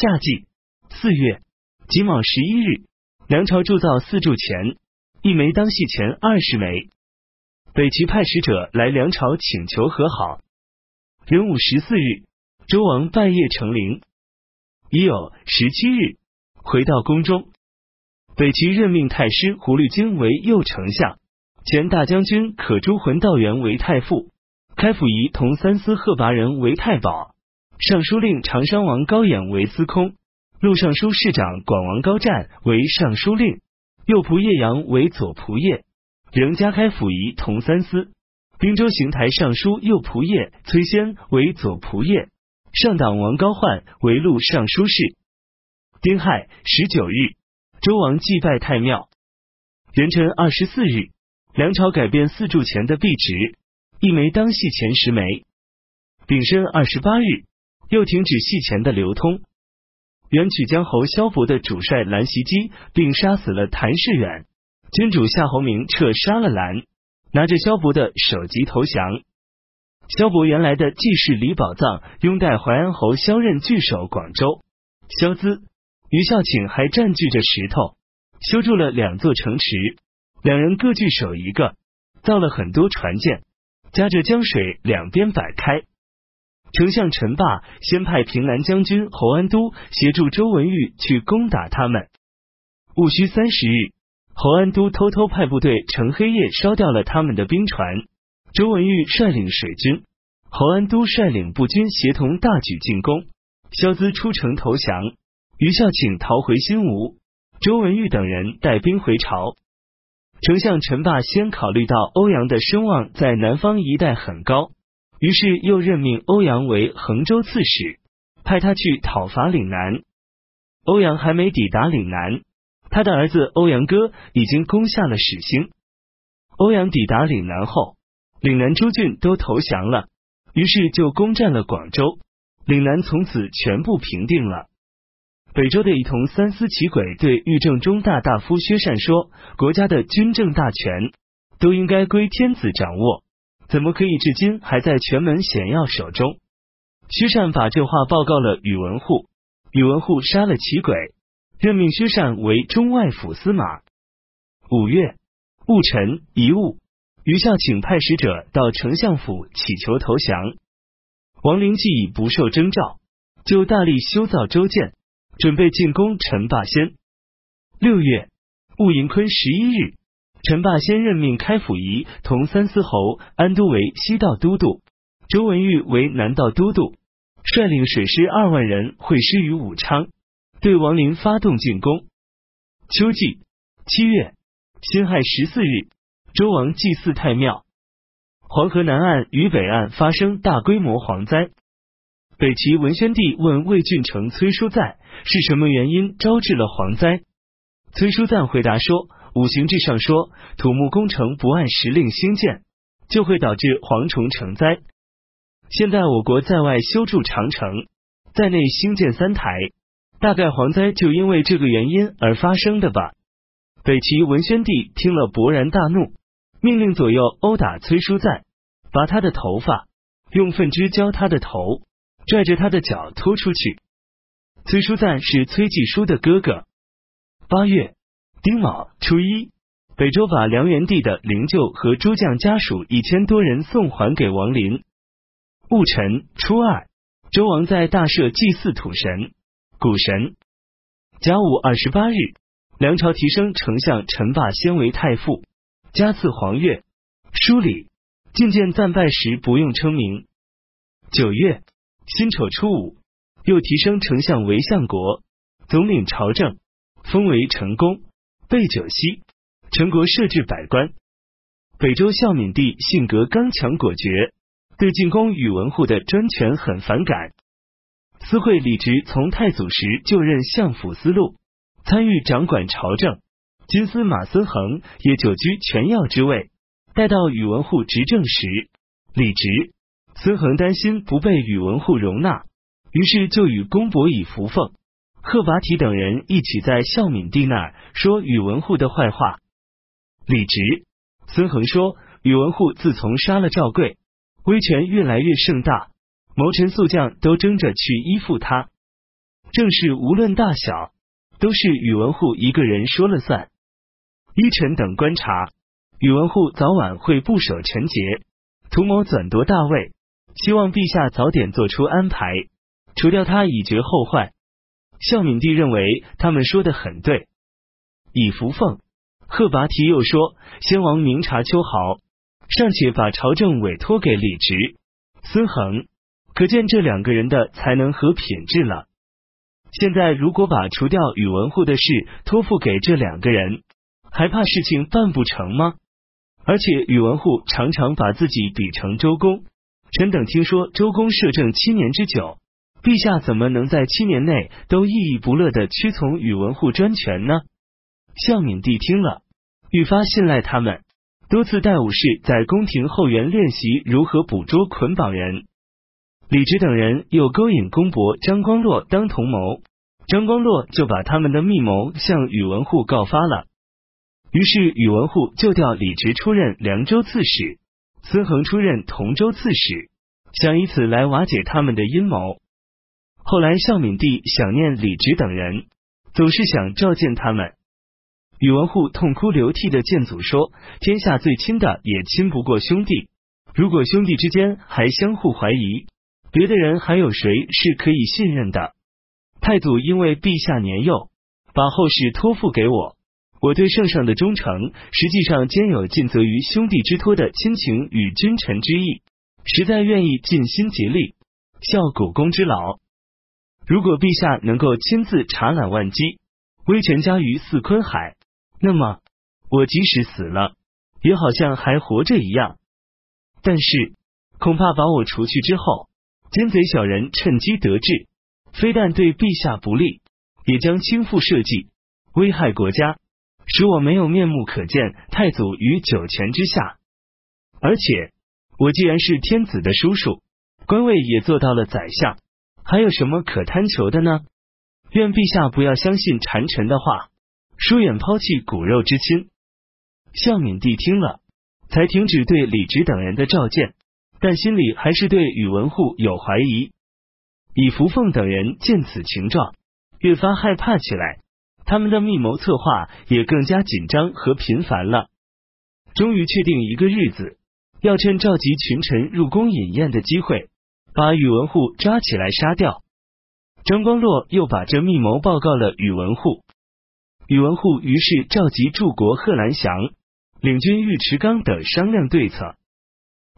夏季四月己卯十一日，梁朝铸造四柱钱，一枚当系钱二十枚。北齐派使者来梁朝请求和好。壬午十四日，周王拜谒成陵。已有十七日，回到宫中。北齐任命太师胡律金为右丞相，前大将军可朱浑道元为太傅，开府仪同三司贺拔仁为太保，尚书令长山王高演为司空，录尚书侍长广王高湛为尚书令，右仆射杨为左仆射。仍加开府仪同三司，滨州行台尚书右仆射崔先为左仆射，上党王高焕为录尚书事。丁亥十九日，周王祭拜太庙。元辰二十四日，梁朝改变四柱钱的币值，一枚当系钱十枚。丙申二十八日，又停止戏钱的流通。元曲江侯萧伯的主帅蓝袭击，并杀死了谭世远。君主夏侯明撤杀了蓝，拿着萧伯的首级投降。萧伯原来的继室李宝藏拥戴淮安侯萧任据守广州。萧资、于孝请还占据着石头，修筑了两座城池，两人各据守一个，造了很多船舰，夹着江水两边摆开。丞相陈霸先派平南将军侯安都协助周文玉去攻打他们。戊戌三十日。侯安都偷偷派部队乘黑夜烧掉了他们的兵船。周文玉率领水军，侯安都率领步军协同大举进攻。萧资出城投降，于孝请逃回新吴。周文玉等人带兵回朝。丞相陈霸先考虑到欧阳的声望在南方一带很高，于是又任命欧阳为衡州刺史，派他去讨伐岭南。欧阳还没抵达岭南。他的儿子欧阳哥已经攻下了始兴。欧阳抵达岭南后，岭南诸郡都投降了，于是就攻占了广州。岭南从此全部平定了。北周的一同三司齐轨对御正中大大夫薛善说：“国家的军政大权都应该归天子掌握，怎么可以至今还在权门显要手中？”薛善把这话报告了宇文护，宇文护杀了齐轨。任命薛善为中外府司马。五月戊辰一戊，余孝请派使者到丞相府祈求投降。王陵既已不受征召，就大力修造周建，准备进攻陈霸先。六月戊寅坤十一日，陈霸先任命开府仪同三司侯安都为西道都督，周文玉为南道都督，率领水师二万人会师于武昌。对王陵发动进攻。秋季七月辛亥十四日，周王祭祀太庙。黄河南岸与北岸发生大规模蝗灾。北齐文宣帝问魏郡城崔叔赞是什么原因招致了蝗灾。崔叔赞回答说：“五行志上说，土木工程不按时令兴建，就会导致蝗虫成灾。现在我国在外修筑长城，在内兴建三台。”大概蝗灾就因为这个原因而发生的吧。北齐文宣帝听了勃然大怒，命令左右殴打崔叔赞，拔他的头发，用粪汁浇他的头，拽着他的脚拖出去。崔叔赞是崔继书的哥哥。八月丁卯初一，北周把梁元帝的灵柩和诸将家属一千多人送还给王林。戊辰初二，周王在大社祭祀土神。古神。甲午二十八日，梁朝提升丞相陈霸先为太傅，加赐黄钺。书礼。觐见赞拜时不用称名。九月。辛丑初五，又提升丞相为相国，总领朝政，封为成公，备九锡。全国设置百官。北周孝敏帝性格刚强果决，对进攻宇文护的专权很反感。司会李直从太祖时就任相府司路，参与掌管朝政。金司马孙恒也久居权要之位。待到宇文护执政时，李直、孙恒担心不被宇文护容纳，于是就与公伯以扶凤、贺拔提等人一起在孝敏帝那儿说宇文护的坏话。李直、孙恒说，宇文护自从杀了赵贵，威权越来越盛大。谋臣宿将都争着去依附他，正事无论大小，都是宇文护一个人说了算。依臣等观察，宇文护早晚会不守臣节，图谋转夺大位，希望陛下早点做出安排，除掉他以绝后患。孝敏帝认为他们说的很对。以福凤、贺拔提又说，先王明察秋毫，尚且把朝政委托给李直、孙恒，可见这两个人的才能和品质了。现在如果把除掉宇文护的事托付给这两个人，还怕事情办不成吗？而且宇文护常常把自己比成周公，臣等听说周公摄政七年之久，陛下怎么能在七年内都郁郁不乐的屈从宇文护专权呢？孝敏帝听了，愈发信赖他们，多次带武士在宫廷后园练习如何捕捉捆绑人。李直等人又勾引公伯张光洛当同谋，张光洛就把他们的密谋向宇文护告发了。于是宇文护就调李直出任凉州刺史，孙恒出任同州刺史，想以此来瓦解他们的阴谋。后来孝敏帝想念李直等人，总是想召见他们。宇文护痛哭流涕的见祖说：“天下最亲的也亲不过兄弟，如果兄弟之间还相互怀疑，别的人还有谁是可以信任的？太祖因为陛下年幼，把后事托付给我，我对圣上的忠诚，实际上兼有尽责于兄弟之托的亲情与君臣之意，实在愿意尽心竭力效股肱之劳。如果陛下能够亲自查览万机，威权加于四坤海。”那么，我即使死了，也好像还活着一样。但是，恐怕把我除去之后，奸贼小人趁机得志，非但对陛下不利，也将倾覆社稷，危害国家，使我没有面目可见太祖于九泉之下。而且，我既然是天子的叔叔，官位也做到了宰相，还有什么可贪求的呢？愿陛下不要相信谗臣的话。疏远抛弃骨肉之亲，孝敏帝听了，才停止对李直等人的召见，但心里还是对宇文护有怀疑。以福凤等人见此情状，越发害怕起来，他们的密谋策划也更加紧张和频繁了。终于确定一个日子，要趁召集群臣入宫饮宴的机会，把宇文护抓起来杀掉。张光洛又把这密谋报告了宇文护。宇文护于是召集柱国贺兰祥、领军尉迟纲等商量对策。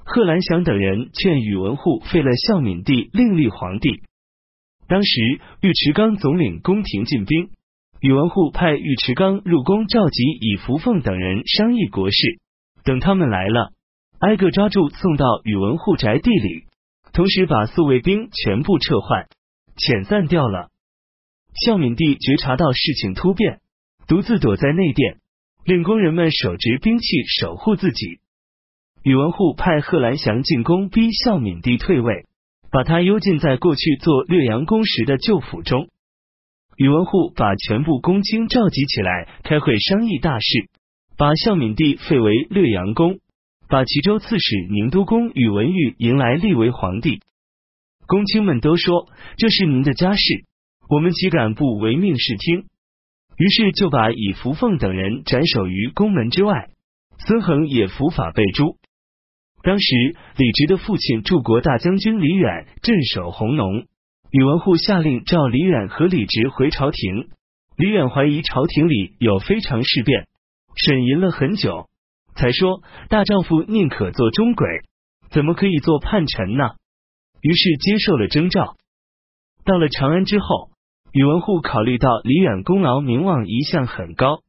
贺兰祥等人劝宇文护废了孝敏帝，另立皇帝。当时尉迟纲总领宫廷禁兵，宇文护派尉迟纲入宫召集以福凤等人商议国事。等他们来了，挨个抓住送到宇文护宅地里，同时把宿卫兵全部撤换、遣散掉了。孝敏帝觉察到事情突变。独自躲在内殿，令工人们手执兵器守护自己。宇文护派贺兰祥进宫逼孝敏帝退位，把他幽禁在过去做略阳宫时的旧府中。宇文护把全部公卿召集起来开会商议大事，把孝敏帝废为略阳公，把齐州刺史宁都公宇文毓迎来立为皇帝。公卿们都说这是您的家事，我们岂敢不唯命是听？于是就把以福凤等人斩首于宫门之外，孙恒也伏法被诛。当时李直的父亲柱国大将军李远镇守弘农，宇文护下令召李远和李直回朝廷。李远怀疑朝廷里有非常事变，审吟了很久，才说大丈夫宁可做中鬼，怎么可以做叛臣呢？于是接受了征召。到了长安之后。宇文护考虑到李远功劳名望一向很高，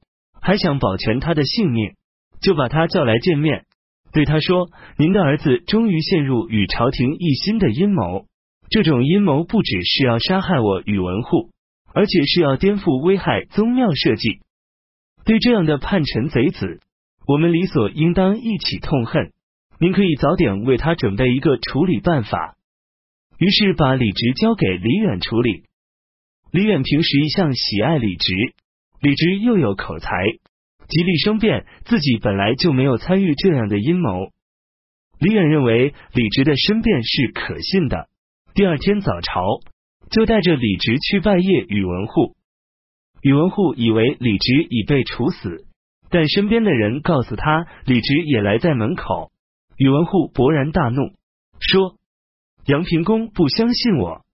还想保全他的性命，就把他叫来见面，对他说：“您的儿子终于陷入与朝廷一心的阴谋，这种阴谋不只是要杀害我宇文护，而且是要颠覆危害宗庙社稷。对这样的叛臣贼子，我们理所应当一起痛恨。您可以早点为他准备一个处理办法。”于是把李直交给李远处理。李远平时一向喜爱李直，李直又有口才，极力申辩自己本来就没有参与这样的阴谋。李远认为李直的申辩是可信的。第二天早朝，就带着李直去拜谒宇文护。宇文护以为李直已被处死，但身边的人告诉他，李直也来在门口。宇文护勃然大怒，说：“杨平公不相信我。”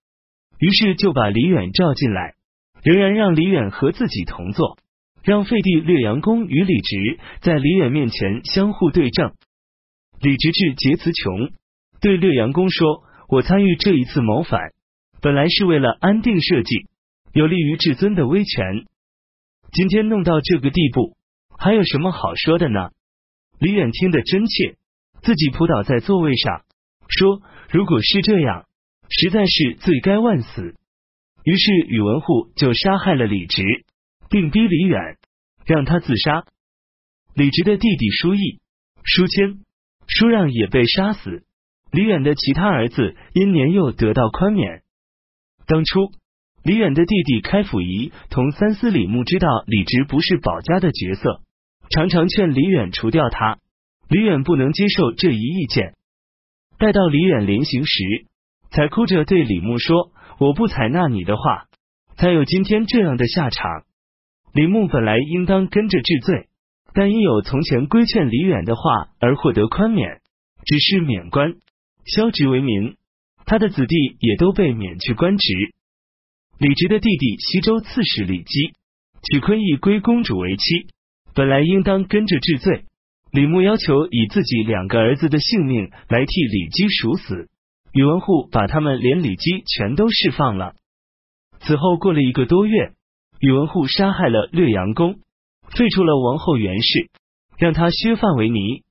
于是就把李远召进来，仍然让李远和自己同坐，让废帝略阳公与李直在李远面前相互对证。李直至节词穷，对略阳公说：“我参与这一次谋反，本来是为了安定社稷，有利于至尊的威权。今天弄到这个地步，还有什么好说的呢？”李远听得真切，自己扑倒在座位上，说：“如果是这样。”实在是罪该万死，于是宇文护就杀害了李直，并逼李远让他自杀。李直的弟弟舒义、舒谦、舒让也被杀死。李远的其他儿子因年幼得到宽免。当初李远的弟弟开府仪同三司李牧知道李直不是保家的角色，常常劝李远除掉他。李远不能接受这一意见。待到李远临行时。才哭着对李牧说：“我不采纳你的话，才有今天这样的下场。”李牧本来应当跟着治罪，但因有从前规劝李远的话而获得宽免，只是免官，削职为民。他的子弟也都被免去官职。李直的弟弟西周刺史李基娶昆邑归公主为妻，本来应当跟着治罪。李牧要求以自己两个儿子的性命来替李姬赎死。宇文护把他们连李姬全都释放了。此后过了一个多月，宇文护杀害了略阳公，废除了王后袁氏，让他削发为尼。